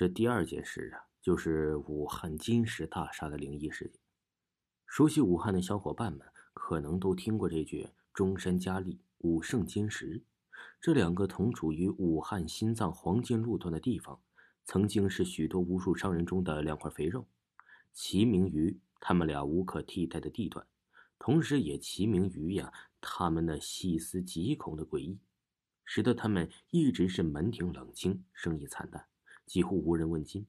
这第二件事啊，就是武汉金石大厦的灵异事件。熟悉武汉的小伙伴们可能都听过这句“中山佳丽，武圣金石”。这两个同处于武汉心脏黄金路段的地方，曾经是许多无数商人中的两块肥肉，齐名于他们俩无可替代的地段，同时也齐名于呀他们那细思极恐的诡异，使得他们一直是门庭冷清，生意惨淡，几乎无人问津。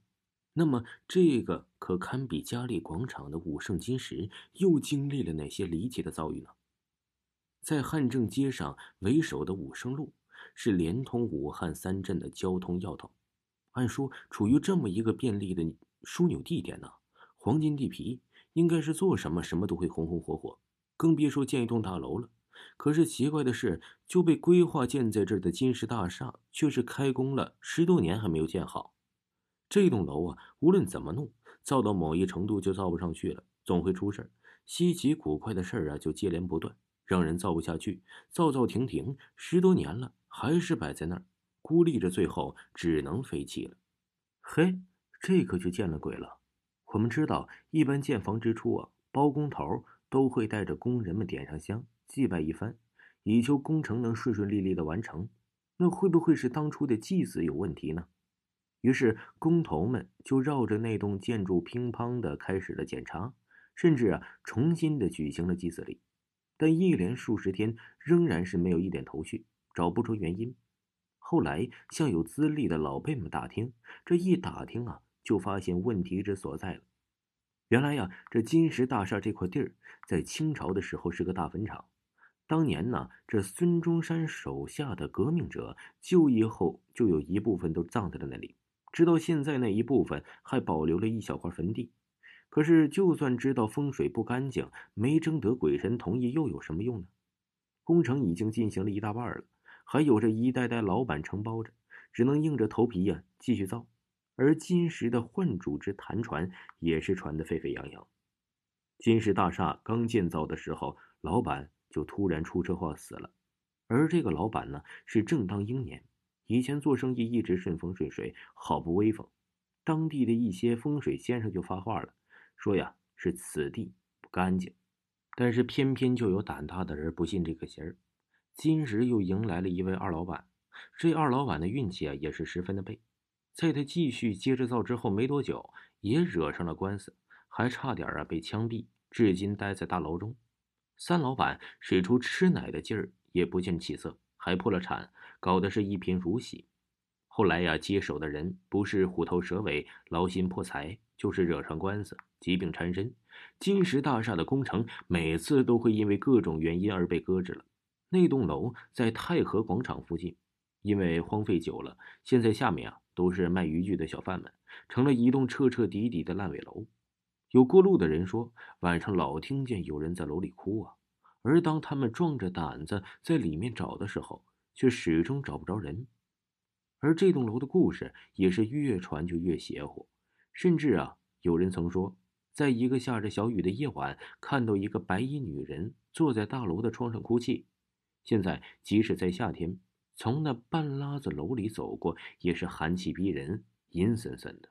那么，这个可堪比嘉利广场的武圣金石又经历了哪些离奇的遭遇呢？在汉正街上为首的武圣路，是连通武汉三镇的交通要道。按说，处于这么一个便利的枢纽地点呢，黄金地皮应该是做什么什么都会红红火火，更别说建一栋大楼了。可是奇怪的是，就被规划建在这儿的金石大厦，却是开工了十多年还没有建好。这栋楼啊，无论怎么弄，造到某一程度就造不上去了，总会出事儿。稀奇古怪的事儿啊，就接连不断，让人造不下去。造造停停，十多年了，还是摆在那儿，孤立着，最后只能废弃了。嘿，这可就见了鬼了。我们知道，一般建房之初啊，包工头都会带着工人们点上香，祭拜一番，以求工程能顺顺利利的完成。那会不会是当初的祭祀有问题呢？于是工头们就绕着那栋建筑乒乓的开始了检查，甚至啊重新的举行了祭祀礼，但一连数十天仍然是没有一点头绪，找不出原因。后来向有资历的老辈们打听，这一打听啊，就发现问题之所在了。原来呀，这金石大厦这块地儿在清朝的时候是个大坟场，当年呢，这孙中山手下的革命者就义后，就有一部分都葬在了那里。直到现在，那一部分还保留了一小块坟地。可是，就算知道风水不干净，没征得鬼神同意，又有什么用呢？工程已经进行了一大半了，还有着一代代老板承包着，只能硬着头皮呀继续造。而金石的换主之谈传也是传得沸沸扬扬。金石大厦刚建造的时候，老板就突然出车祸死了，而这个老板呢，是正当英年。以前做生意一直顺风顺水，好不威风。当地的一些风水先生就发话了，说呀是此地不干净。但是偏偏就有胆大的人不信这个邪儿。今日又迎来了一位二老板，这二老板的运气啊也是十分的背。在他继续接着造之后没多久，也惹上了官司，还差点啊被枪毙，至今待在大牢中。三老板使出吃奶的劲儿，也不见起色。还破了产，搞得是一贫如洗。后来呀，接手的人不是虎头蛇尾、劳心破财，就是惹上官司、疾病缠身。金石大厦的工程每次都会因为各种原因而被搁置了。那栋楼在太和广场附近，因为荒废久了，现在下面啊都是卖渔具的小贩们，成了一栋彻彻底底的烂尾楼。有过路的人说，晚上老听见有人在楼里哭啊。而当他们壮着胆子在里面找的时候，却始终找不着人。而这栋楼的故事也是越传就越邪乎，甚至啊，有人曾说，在一个下着小雨的夜晚，看到一个白衣女人坐在大楼的窗上哭泣。现在，即使在夏天，从那半拉子楼里走过，也是寒气逼人，阴森森的。